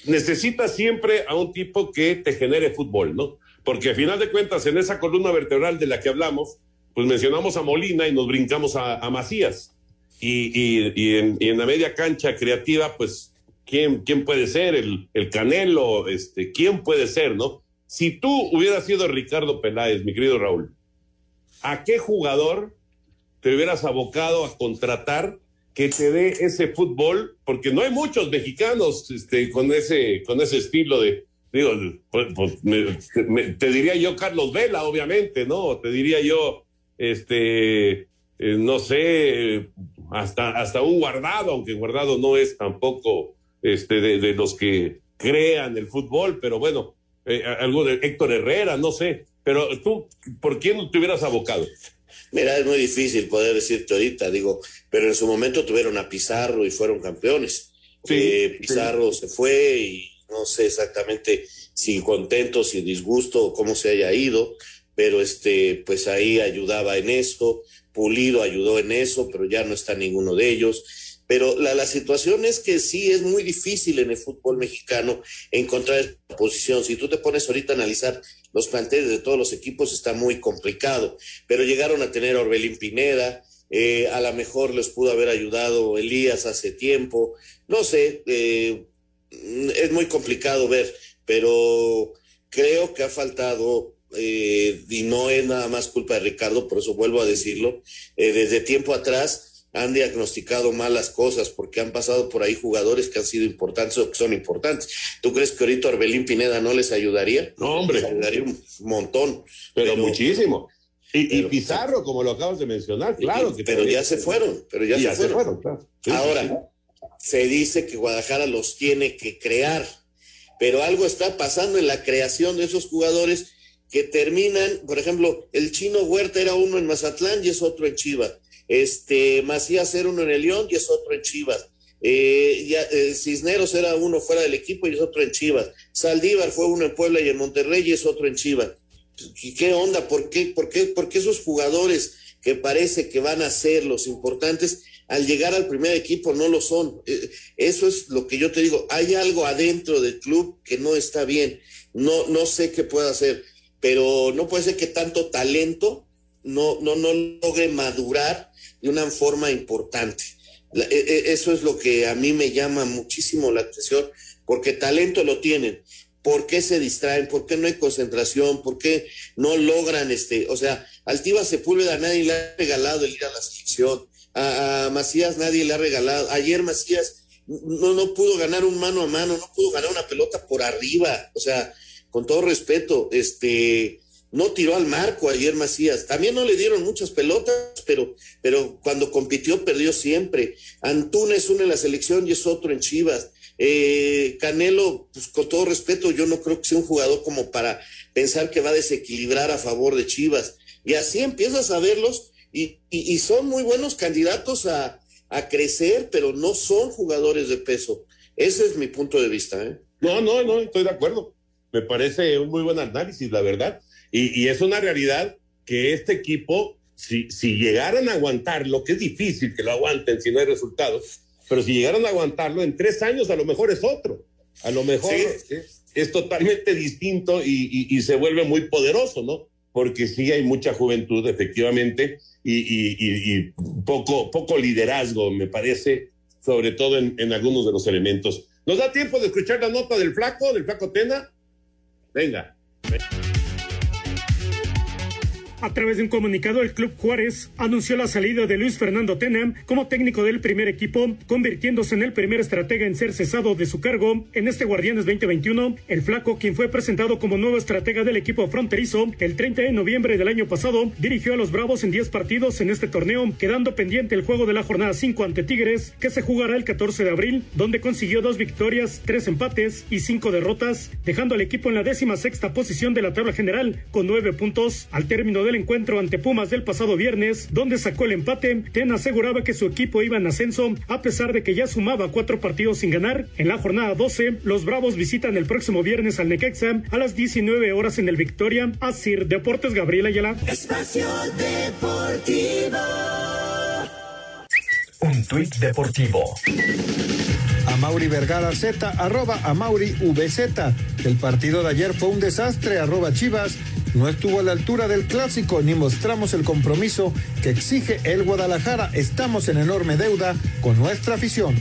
necesita siempre a un tipo que te genere fútbol, ¿no? Porque a final de cuentas, en esa columna vertebral de la que hablamos, pues mencionamos a Molina y nos brincamos a, Macías. Y, y, y, en, la media cancha creativa, pues, ¿quién, quién puede ser? El, el Canelo, este, ¿quién puede ser, no? Si tú hubieras sido Ricardo Peláez, mi querido Raúl, ¿a qué jugador te hubieras abocado a contratar que te dé ese fútbol? Porque no hay muchos mexicanos este, con, ese, con ese estilo de, digo, pues, pues me, me, te diría yo Carlos Vela, obviamente, ¿no? Te diría yo, este, eh, no sé, hasta, hasta un guardado, aunque guardado no es tampoco este, de, de los que crean el fútbol, pero bueno, eh, algo de Héctor Herrera, no sé. Pero tú, ¿por quién te hubieras abocado? Mira, es muy difícil poder decirte ahorita, digo, pero en su momento tuvieron a Pizarro y fueron campeones. Sí, eh, Pizarro sí. se fue y no sé exactamente si contento, si disgusto, cómo se haya ido, pero este, pues ahí ayudaba en eso, Pulido ayudó en eso, pero ya no está ninguno de ellos. Pero la, la situación es que sí es muy difícil en el fútbol mexicano encontrar esta posición. Si tú te pones ahorita a analizar los planteles de todos los equipos, está muy complicado. Pero llegaron a tener a Orbelín Pineda, eh, a lo mejor les pudo haber ayudado Elías hace tiempo. No sé, eh, es muy complicado ver, pero creo que ha faltado eh, y no es nada más culpa de Ricardo, por eso vuelvo a decirlo, eh, desde tiempo atrás han diagnosticado malas cosas porque han pasado por ahí jugadores que han sido importantes o que son importantes. ¿Tú crees que ahorita Orbelín Pineda no les ayudaría? No, hombre. Les ayudaría un montón. Pero, muchísimo. Y, y, Pizarro, como lo acabas de mencionar, claro. Que pero ya se fueron, pero ya, se, fueron. claro. Ahora, se dice que Guadalajara los tiene que crear, pero algo está pasando en la creación de esos jugadores que terminan, por ejemplo, el chino Huerta era uno en Mazatlán y es otro en Chivas. Este, Macías era uno en el León y es otro en Chivas. Eh, ya, eh, Cisneros era uno fuera del equipo y es otro en Chivas. Saldívar fue uno en Puebla y en Monterrey y es otro en Chivas. ¿Y qué onda? ¿Por qué, por qué, por qué esos jugadores que parece que van a ser los importantes, al llegar al primer equipo no lo son? Eh, eso es lo que yo te digo. Hay algo adentro del club que no está bien. No, no sé qué pueda hacer pero no puede ser que tanto talento no, no, no logre madurar de una forma importante. E, e, eso es lo que a mí me llama muchísimo la atención, porque talento lo tienen. ¿Por qué se distraen? ¿Por qué no hay concentración? ¿Por qué no logran este? O sea, Altiva Sepúlveda nadie le ha regalado el ir a la selección. A, Macías nadie le ha regalado. Ayer Macías no, no pudo ganar un mano a mano, no pudo ganar una pelota por arriba. O sea, con todo respeto, este, no tiró al marco ayer Macías. También no le dieron muchas pelotas, pero, pero cuando compitió perdió siempre. Antuna es uno en la selección y es otro en Chivas. Eh, Canelo, pues con todo respeto, yo no creo que sea un jugador como para pensar que va a desequilibrar a favor de Chivas. Y así empiezas a verlos y, y, son muy buenos candidatos a, a, crecer, pero no son jugadores de peso. Ese es mi punto de vista. ¿eh? No, no, no, estoy de acuerdo. Me parece un muy buen análisis, la verdad. Y, y es una realidad que este equipo, si, si llegaran a aguantar, que es difícil que lo aguanten si no hay resultados, pero si llegaran a aguantarlo, en tres años a lo mejor es otro. A lo mejor es, es, totalmente distinto y, y, y, se vuelve muy poderoso, ¿no? Porque sí hay mucha juventud, efectivamente, y, poco, poco liderazgo, me parece, sobre todo en, en algunos de los elementos. ¿Nos da tiempo de escuchar la nota del flaco, del flaco Tena? Venga. A través de un comunicado, el Club Juárez anunció la salida de Luis Fernando Tena como técnico del primer equipo, convirtiéndose en el primer estratega en ser cesado de su cargo en este Guardianes 2021. El Flaco, quien fue presentado como nuevo estratega del equipo fronterizo el 30 de noviembre del año pasado, dirigió a los Bravos en 10 partidos en este torneo, quedando pendiente el juego de la jornada 5 ante Tigres, que se jugará el 14 de abril, donde consiguió dos victorias, tres empates y cinco derrotas, dejando al equipo en la décima sexta posición de la tabla general con nueve puntos. Al término del encuentro ante Pumas del pasado viernes, donde sacó el empate, Ten aseguraba que su equipo iba en ascenso, a pesar de que ya sumaba cuatro partidos sin ganar. En la jornada 12, los Bravos visitan el próximo viernes al Necaxa a las 19 horas en el Victoria. Asir Deportes Gabriela Ayala. Espacio Deportivo. Un tuit deportivo. Mauri Vergara Z, arroba a Mauri VZ. El partido de ayer fue un desastre, arroba Chivas no estuvo a la altura del clásico ni mostramos el compromiso que exige el Guadalajara. Estamos en enorme deuda con nuestra afición.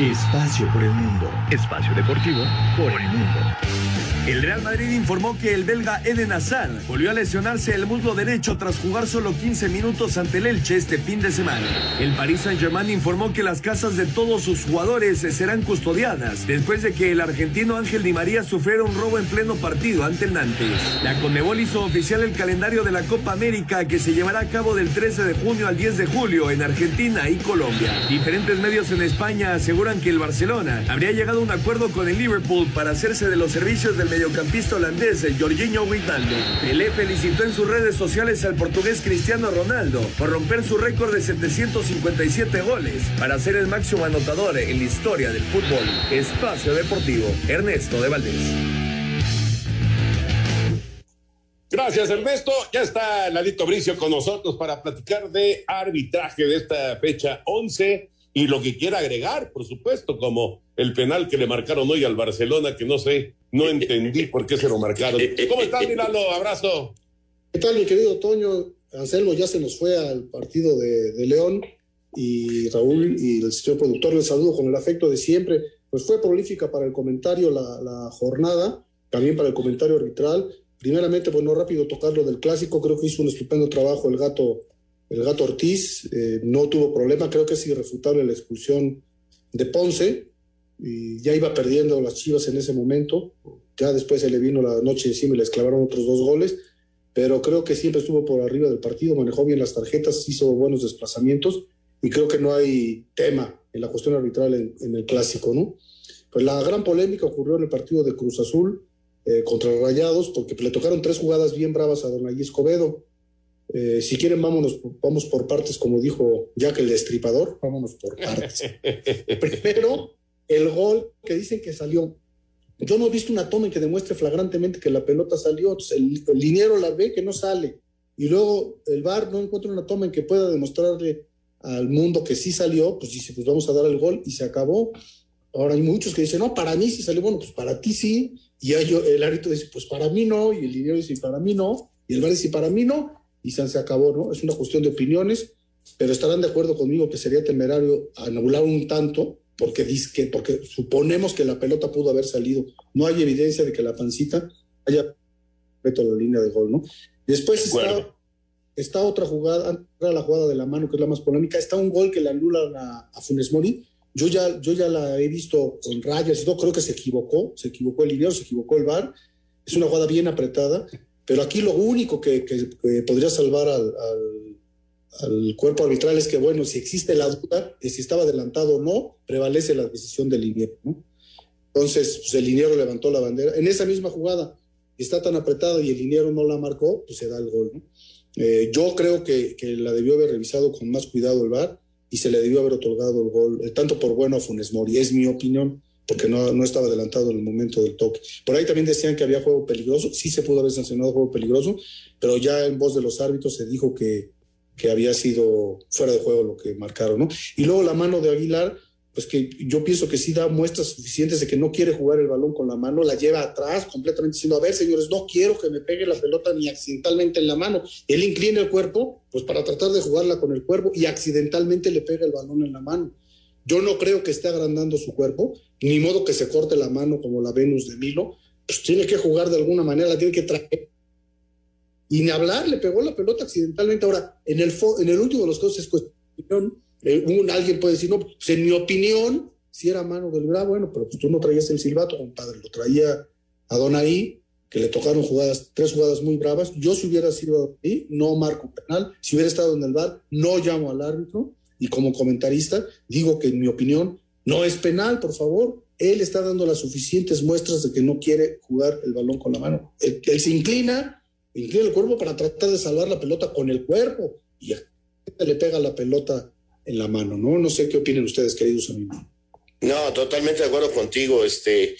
Espacio por el mundo. Espacio deportivo por el mundo. El Real Madrid informó que el belga Eden Hazard volvió a lesionarse el muslo derecho tras jugar solo 15 minutos ante el Elche este fin de semana. El Paris Saint-Germain informó que las casas de todos sus jugadores serán custodiadas después de que el argentino Ángel Di María sufriera un robo en pleno partido ante el Nantes. La Conmebol hizo oficial el calendario de la Copa América que se llevará a cabo del 13 de junio al 10 de julio en Argentina y Colombia. Diferentes medios en España aseguran que el Barcelona habría llegado a un acuerdo con el Liverpool para hacerse de los servicios del mediocampista holandés Jorginho Wijnaldum. Pelé felicitó en sus redes sociales al portugués Cristiano Ronaldo por romper su récord de 757 goles para ser el máximo anotador en la historia del fútbol. Espacio Deportivo, Ernesto de Valdés. Gracias, Ernesto. Ya está Ladito Bricio con nosotros para platicar de arbitraje de esta fecha 11 y lo que quiera agregar, por supuesto, como el penal que le marcaron hoy al Barcelona, que no sé, no entendí por qué se lo marcaron. ¿Cómo estás, Milalo? Abrazo. ¿Qué tal, mi querido Toño? Anselmo ya se nos fue al partido de, de León y Raúl y el señor productor les saludo con el afecto de siempre. Pues fue prolífica para el comentario la, la jornada, también para el comentario arbitral Primeramente, pues no rápido tocar lo del clásico, creo que hizo un estupendo trabajo el gato, el gato Ortiz, eh, no tuvo problema, creo que es irrefutable la expulsión de Ponce, y ya iba perdiendo las Chivas en ese momento, ya después se le vino la noche encima y le esclavaron otros dos goles, pero creo que siempre estuvo por arriba del partido, manejó bien las tarjetas, hizo buenos desplazamientos y creo que no hay tema en la cuestión arbitral en, en el clásico, ¿no? Pues la gran polémica ocurrió en el partido de Cruz Azul, eh, contra Rayados, porque le tocaron tres jugadas bien bravas a Don Allí Escobedo. Eh, si quieren, vámonos, vamos por partes, como dijo Jack el Destripador, vámonos por partes. Primero, el gol que dicen que salió. Yo no he visto una toma en que demuestre flagrantemente que la pelota salió. El, el liniero la ve que no sale. Y luego el VAR no encuentra una toma en que pueda demostrarle al mundo que sí salió, pues dice, pues vamos a dar el gol y se acabó. Ahora hay muchos que dicen, no, para mí sí salió, bueno, pues para ti sí, y el árbitro dice, pues para mí no, y el dinero dice, para mí no, y el bar dice, para mí no, y se acabó, ¿no? Es una cuestión de opiniones, pero estarán de acuerdo conmigo que sería temerario anular un tanto, porque, dice que, porque suponemos que la pelota pudo haber salido. No hay evidencia de que la pancita haya a la línea de gol, ¿no? Después está, está, otra jugada, la jugada de la mano, que es la más polémica, está un gol que le anulan a, a Funes Mori, yo ya, yo ya la he visto con rayas y todo, creo que se equivocó, se equivocó el dinero, se equivocó el bar. Es una jugada bien apretada, pero aquí lo único que, podría salvar al, cuerpo arbitral es que, bueno, si existe la duda de si estaba adelantado o no, prevalece la decisión del liniero, ¿no? Entonces, pues el liniero levantó la bandera. En esa misma jugada, está tan apretada y el liniero no la marcó, pues se da el gol, ¿no? Eh, yo creo que, la debió haber revisado con más cuidado el VAR y se le debió haber otorgado el gol, eh, tanto por bueno a Funes Mori, es mi opinión, porque no, no estaba adelantado en el momento del toque. Por ahí también decían que había juego peligroso, sí se pudo haber sancionado juego peligroso, pero ya en voz de los árbitros se dijo que, que había sido fuera de juego lo que marcaron, ¿no? Y luego la mano de Aguilar, pues que yo pienso que sí da muestras suficientes de que no quiere jugar el balón con la mano, la lleva atrás completamente diciendo, a ver señores, no quiero que me pegue la pelota ni accidentalmente en la mano. Él inclina el cuerpo, pues para tratar de jugarla con el cuerpo y accidentalmente le pega el balón en la mano. Yo no creo que esté agrandando su cuerpo, ni modo que se corte la mano como la Venus de Milo, pues tiene que jugar de alguna manera, la tiene que traer. Y ni hablar, le pegó la pelota accidentalmente. Ahora, en el, en el último de los casos es cuestión eh, un, alguien puede decir, no, pues en mi opinión, si era mano del Gra, bueno, pero pues tú no traías el silbato, compadre, lo traía a Donaí, que le tocaron jugadas, tres jugadas muy bravas. Yo si hubiera sido ahí, no marco penal. Si hubiera estado en el bar, no llamo al árbitro. Y como comentarista, digo que en mi opinión no es penal, por favor. Él está dando las suficientes muestras de que no quiere jugar el balón con la mano. Él, se inclina, inclina el cuerpo para tratar de salvar la pelota con el cuerpo. Y le pega la pelota en la mano, ¿no? No sé qué opinan ustedes, queridos amigos. No, totalmente de acuerdo contigo. Este,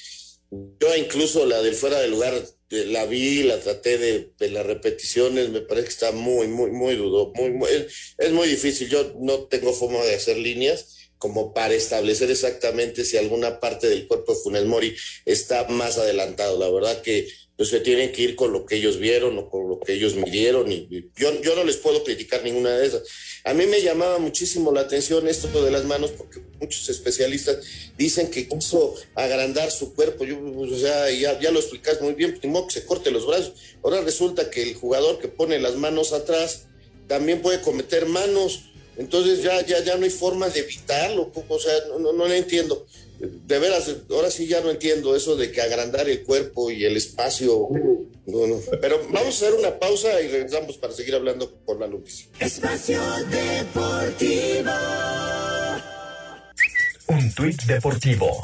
yo incluso la del fuera de lugar la vi, la traté de, de, las repeticiones, me parece que está muy, muy, muy dudo, muy, muy es, muy difícil. Yo no tengo forma de hacer líneas como para establecer exactamente si alguna parte del cuerpo de Funes Mori está más adelantado. La verdad que pues se tienen que ir con lo que ellos vieron o con lo que ellos midieron y, yo, yo no les puedo criticar ninguna de esas. A mí me llamaba muchísimo la atención esto de las manos porque muchos especialistas dicen que quiso agrandar su cuerpo, yo, o sea, ya, lo explicas muy bien, pues, que se corte los brazos. Ahora resulta que el jugador que pone las manos atrás también puede cometer manos, entonces ya, ya, ya no hay forma de evitarlo, o sea, no, no, no lo entiendo de veras, ahora sí ya no entiendo eso de que agrandar el cuerpo y el espacio. Pero vamos a hacer una pausa y regresamos para seguir hablando con la Lupis. Espacio Deportivo. Un tuit deportivo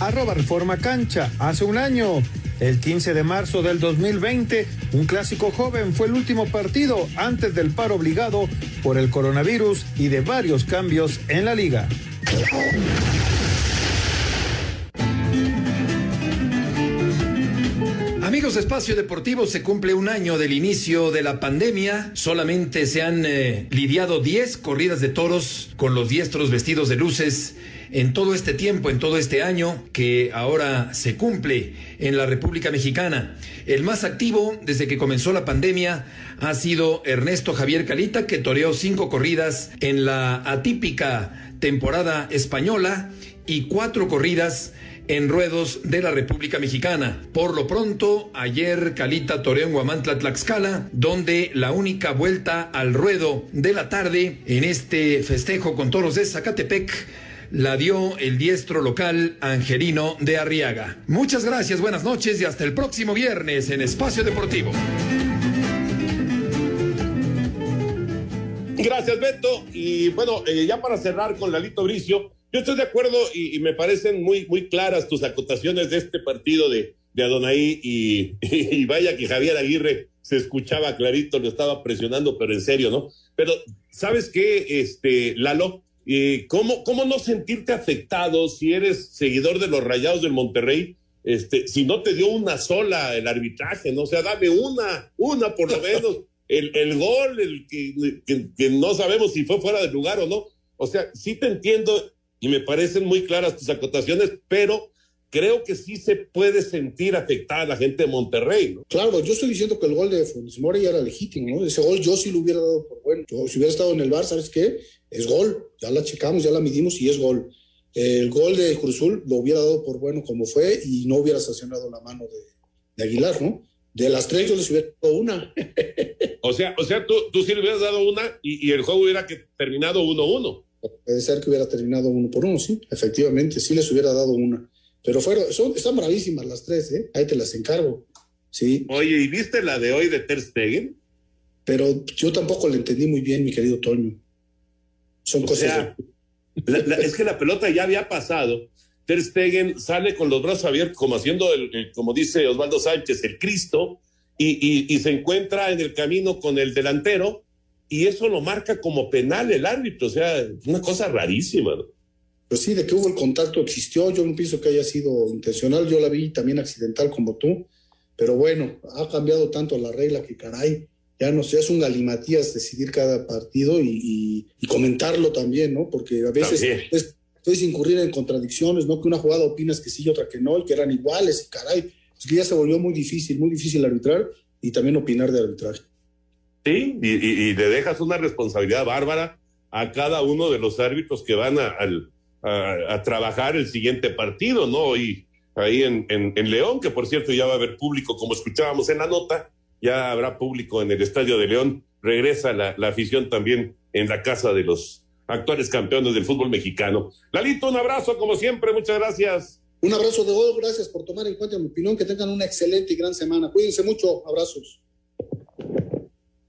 arroba Reforma Cancha. Hace un año, el 15 de marzo del 2020, un clásico joven fue el último partido antes del paro obligado por el coronavirus y de varios cambios en la liga. Amigos Espacio Deportivo, se cumple un año del inicio de la pandemia. Solamente se han eh, lidiado 10 corridas de toros con los diestros vestidos de luces en todo este tiempo, en todo este año que ahora se cumple en la República Mexicana. El más activo desde que comenzó la pandemia ha sido Ernesto Javier Calita, que toreó cinco corridas en la atípica temporada española y cuatro corridas en ruedos de la República Mexicana. Por lo pronto, ayer Calita toreó en Guamantla, Tlaxcala, donde la única vuelta al ruedo de la tarde en este festejo con toros de Zacatepec la dio el diestro local Angelino de Arriaga. Muchas gracias, buenas noches y hasta el próximo viernes en Espacio Deportivo. Gracias, Beto. Y bueno, eh, ya para cerrar con Lalito Bricio, yo estoy de acuerdo y, y, me parecen muy, muy claras tus acotaciones de este partido de, de Adonai y, y, vaya que Javier Aguirre se escuchaba clarito, lo estaba presionando, pero en serio, ¿no? Pero, ¿sabes qué, este, Lalo? Eh, ¿cómo, ¿Cómo no sentirte afectado si eres seguidor de los Rayados del Monterrey? Este, si no te dio una sola el arbitraje, ¿no? O sea, dame una, una por lo menos. El, el gol, el que, que, que no sabemos si fue fuera de lugar o no. O sea, sí te entiendo y me parecen muy claras tus acotaciones, pero creo que sí se puede sentir afectada la gente de Monterrey, ¿no? Claro, yo estoy diciendo que el gol de Funes Mori era legítimo, ¿no? Ese gol yo sí lo hubiera dado por bueno. Yo, si hubiera estado en el bar, ¿sabes qué? Es gol, ya la checamos, ya la midimos y es gol. El gol de Cruzul lo hubiera dado por bueno como fue y no hubiera sancionado la mano de, de Aguilar, ¿no? De las tres yo les hubiera dado una. o sea, o sea tú, tú sí le hubieras dado una y, y el juego hubiera que, terminado 1-1. Puede ser que hubiera terminado uno por uno, sí, efectivamente, sí les hubiera dado una. Pero fueron, son, están bravísimas las tres, ¿eh? Ahí te las encargo. Sí. Oye, ¿y viste la de hoy de Ter Stegen? Pero yo tampoco la entendí muy bien, mi querido Toño. Son o cosas. Sea, de... la, la, es que la pelota ya había pasado. Ter Stegen sale con los brazos abiertos, como haciendo, el, el como dice Osvaldo Sánchez, el Cristo, y, y, y se encuentra en el camino con el delantero, y eso lo marca como penal el árbitro. O sea, una cosa rarísima, ¿no? Pues sí, de que hubo el contacto existió, yo no pienso que haya sido intencional, yo la vi también accidental como tú, pero bueno, ha cambiado tanto la regla que caray, ya no sé, es un galimatías decidir cada partido y, y, y comentarlo también, ¿no? Porque a veces es, puedes incurrir en contradicciones, ¿no? Que una jugada opinas que sí y otra que no, y que eran iguales, y caray, es que ya se volvió muy difícil, muy difícil arbitrar y también opinar de arbitraje. Sí, y, le dejas una responsabilidad bárbara a cada uno de los árbitros que van a, trabajar el siguiente partido, ¿no? Y ahí en, León, que por cierto ya va a haber público, como escuchábamos en la nota, ya habrá público en el Estadio de León, regresa la, afición también en la casa de los actuales campeones del fútbol mexicano. Lalito, un abrazo como siempre, muchas gracias. Un abrazo de gol, gracias por tomar en cuenta mi opinión, que tengan una excelente y gran semana. Cuídense mucho, abrazos.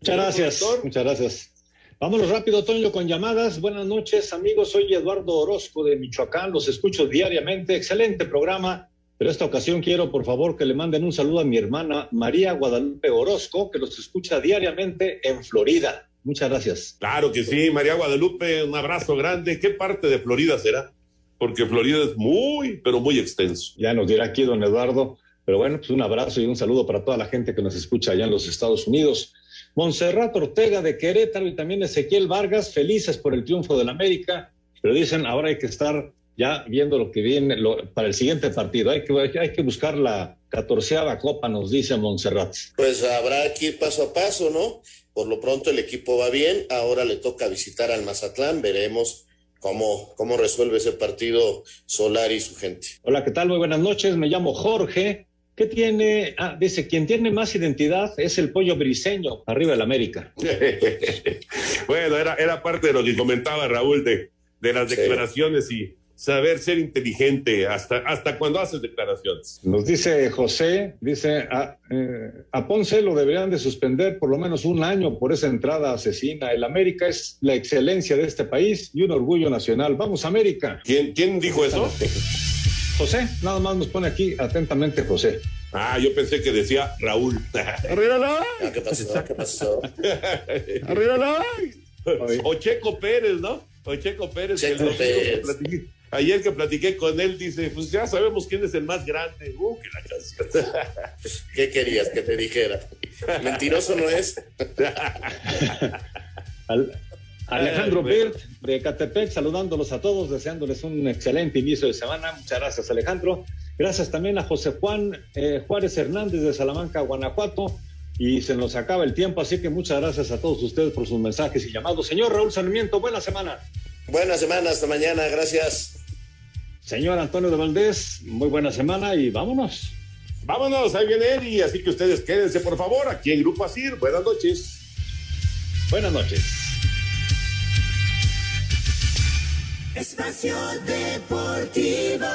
Muchas gracias, muchas gracias. Vámonos rápido, Toño, con llamadas. Buenas noches, amigos. Soy Eduardo Orozco de Michoacán. Los escucho diariamente. Excelente programa. Pero esta ocasión quiero, por favor, que le manden un saludo a mi hermana María Guadalupe Orozco, que los escucha diariamente en Florida. Muchas gracias. Claro que sí, María Guadalupe. Un abrazo grande. ¿Qué parte de Florida será? Porque Florida es muy, pero muy extenso. Ya nos dirá aquí don Eduardo. Pero bueno, pues un abrazo y un saludo para toda la gente que nos escucha allá en los Estados Unidos. Monserrat Ortega de Querétaro y también Ezequiel Vargas, felices por el triunfo del América, pero dicen ahora hay que estar ya viendo lo que viene lo, para el siguiente partido. Hay que, hay que buscar la catorceava copa, nos dice Monserrat. Pues habrá que ir paso a paso, ¿no? Por lo pronto el equipo va bien, ahora le toca visitar al Mazatlán, veremos cómo, cómo resuelve ese partido Solar y su gente. Hola, ¿qué tal? Muy buenas noches, me llamo Jorge. ¿Qué tiene? Ah, dice, quien tiene más identidad es el pollo briseño, arriba del América. bueno, era, era parte de lo que comentaba Raúl de, de las declaraciones sí. y saber ser inteligente hasta, hasta cuando haces declaraciones. Nos dice José, dice, a, eh, a, Ponce lo deberían de suspender por lo menos un año por esa entrada asesina. El América es la excelencia de este país y un orgullo nacional. Vamos, América. ¿Quién, quién dijo eso? José, nada más nos pone aquí atentamente José. Ah, yo pensé que decía Raúl. ¡Arriba la! ¿Qué pasó? ¿Qué pasó? ¡Arriba la! O Checo Pérez, ¿no? O Checo Pérez. Checo que Pérez. platiqué, ayer que platiqué con él, dice, pues ya sabemos quién es el más grande. Uh, que la canción. ¿Qué querías que te dijera? Mentiroso no es. Al- Alejandro. Birt de Catepec, saludándolos a todos, deseándoles un excelente inicio de semana. Muchas gracias, Alejandro. Gracias también a José Juan eh, Juárez Hernández de Salamanca, Guanajuato. Y se nos acaba el tiempo, así que muchas gracias a todos ustedes por sus mensajes y llamados. Señor Raúl Sarmiento, buena semana. Buena semana, hasta mañana, gracias. Señor Antonio de Valdés, muy buena semana y vámonos. Vámonos, ahí viene Eri, así que ustedes quédense, por favor, aquí en Grupo Asir. Buenas noches. Buenas noches. Espacio Deportivo.